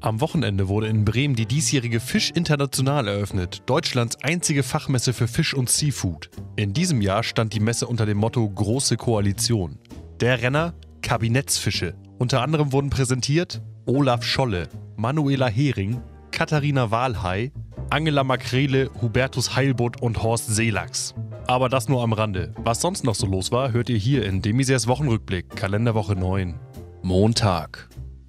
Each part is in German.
Am Wochenende wurde in Bremen die diesjährige Fisch International eröffnet, Deutschlands einzige Fachmesse für Fisch und Seafood. In diesem Jahr stand die Messe unter dem Motto Große Koalition. Der Renner Kabinettsfische. Unter anderem wurden präsentiert Olaf Scholle, Manuela Hering, Katharina Walhey, Angela Makrele, Hubertus Heilbutt und Horst Seelachs. Aber das nur am Rande. Was sonst noch so los war, hört ihr hier in Demisers Wochenrückblick, Kalenderwoche 9. Montag.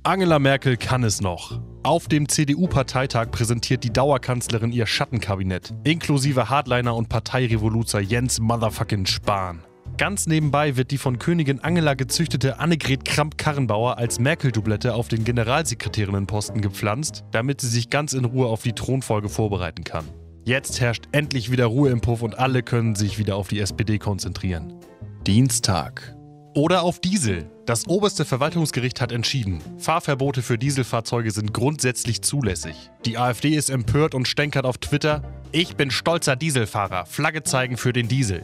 Angela Merkel kann es noch. Auf dem CDU-Parteitag präsentiert die Dauerkanzlerin ihr Schattenkabinett, inklusive Hardliner und Parteirevoluzer Jens Motherfucking Spahn. Ganz nebenbei wird die von Königin Angela gezüchtete Annegret Kramp-Karrenbauer als Merkel-Doublette auf den Generalsekretärinnenposten gepflanzt, damit sie sich ganz in Ruhe auf die Thronfolge vorbereiten kann. Jetzt herrscht endlich wieder Ruhe im Puff und alle können sich wieder auf die SPD konzentrieren. Dienstag. Oder auf Diesel. Das oberste Verwaltungsgericht hat entschieden, Fahrverbote für Dieselfahrzeuge sind grundsätzlich zulässig. Die AfD ist empört und stänkert auf Twitter, ich bin stolzer Dieselfahrer, Flagge zeigen für den Diesel.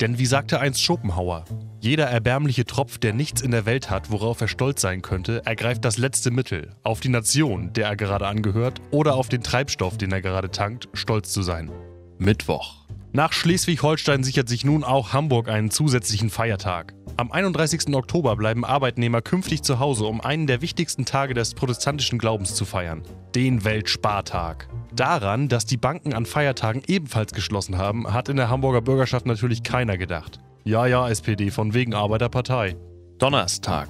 Denn wie sagte einst Schopenhauer, jeder erbärmliche Tropf, der nichts in der Welt hat, worauf er stolz sein könnte, ergreift das letzte Mittel, auf die Nation, der er gerade angehört, oder auf den Treibstoff, den er gerade tankt, stolz zu sein. Mittwoch. Nach Schleswig-Holstein sichert sich nun auch Hamburg einen zusätzlichen Feiertag. Am 31. Oktober bleiben Arbeitnehmer künftig zu Hause, um einen der wichtigsten Tage des protestantischen Glaubens zu feiern, den Weltspartag. Daran, dass die Banken an Feiertagen ebenfalls geschlossen haben, hat in der Hamburger Bürgerschaft natürlich keiner gedacht. Ja, ja, SPD, von wegen Arbeiterpartei. Donnerstag.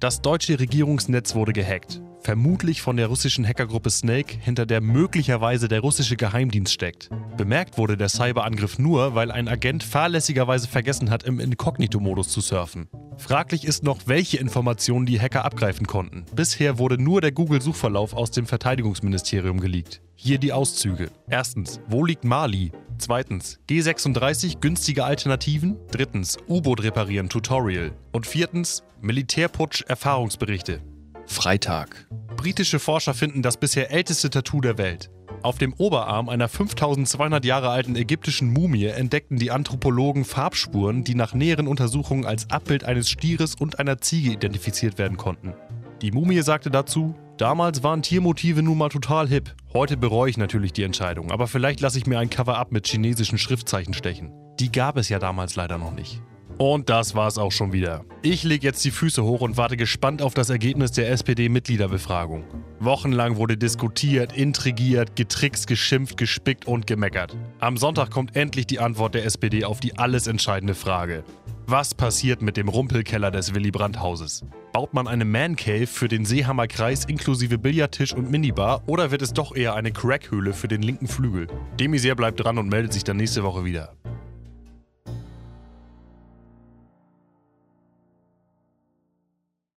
Das deutsche Regierungsnetz wurde gehackt. Vermutlich von der russischen Hackergruppe Snake, hinter der möglicherweise der russische Geheimdienst steckt. Bemerkt wurde der Cyberangriff nur, weil ein Agent fahrlässigerweise vergessen hat, im Inkognito-Modus zu surfen. Fraglich ist noch, welche Informationen die Hacker abgreifen konnten. Bisher wurde nur der Google-Suchverlauf aus dem Verteidigungsministerium geleakt. Hier die Auszüge. Erstens, wo liegt Mali? Zweitens, G36 günstige Alternativen. Drittens, U-Boot reparieren Tutorial. Und viertens, Militärputsch Erfahrungsberichte. Freitag. Britische Forscher finden das bisher älteste Tattoo der Welt. Auf dem Oberarm einer 5200 Jahre alten ägyptischen Mumie entdeckten die Anthropologen Farbspuren, die nach näheren Untersuchungen als Abbild eines Stieres und einer Ziege identifiziert werden konnten. Die Mumie sagte dazu, damals waren Tiermotive nun mal total hip. Heute bereue ich natürlich die Entscheidung, aber vielleicht lasse ich mir ein Cover-up mit chinesischen Schriftzeichen stechen. Die gab es ja damals leider noch nicht. Und das war's auch schon wieder. Ich lege jetzt die Füße hoch und warte gespannt auf das Ergebnis der SPD-Mitgliederbefragung. Wochenlang wurde diskutiert, intrigiert, getrickst, geschimpft, gespickt und gemeckert. Am Sonntag kommt endlich die Antwort der SPD auf die alles entscheidende Frage. Was passiert mit dem Rumpelkeller des Willy Brandt-Hauses? Baut man eine Man Cave für den Seehammer Kreis inklusive Billardtisch und Minibar oder wird es doch eher eine Crackhöhle für den linken Flügel? Demisier bleibt dran und meldet sich dann nächste Woche wieder.